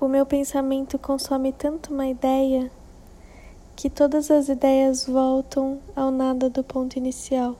o meu pensamento consome tanto uma ideia que todas as ideias voltam ao nada do ponto inicial.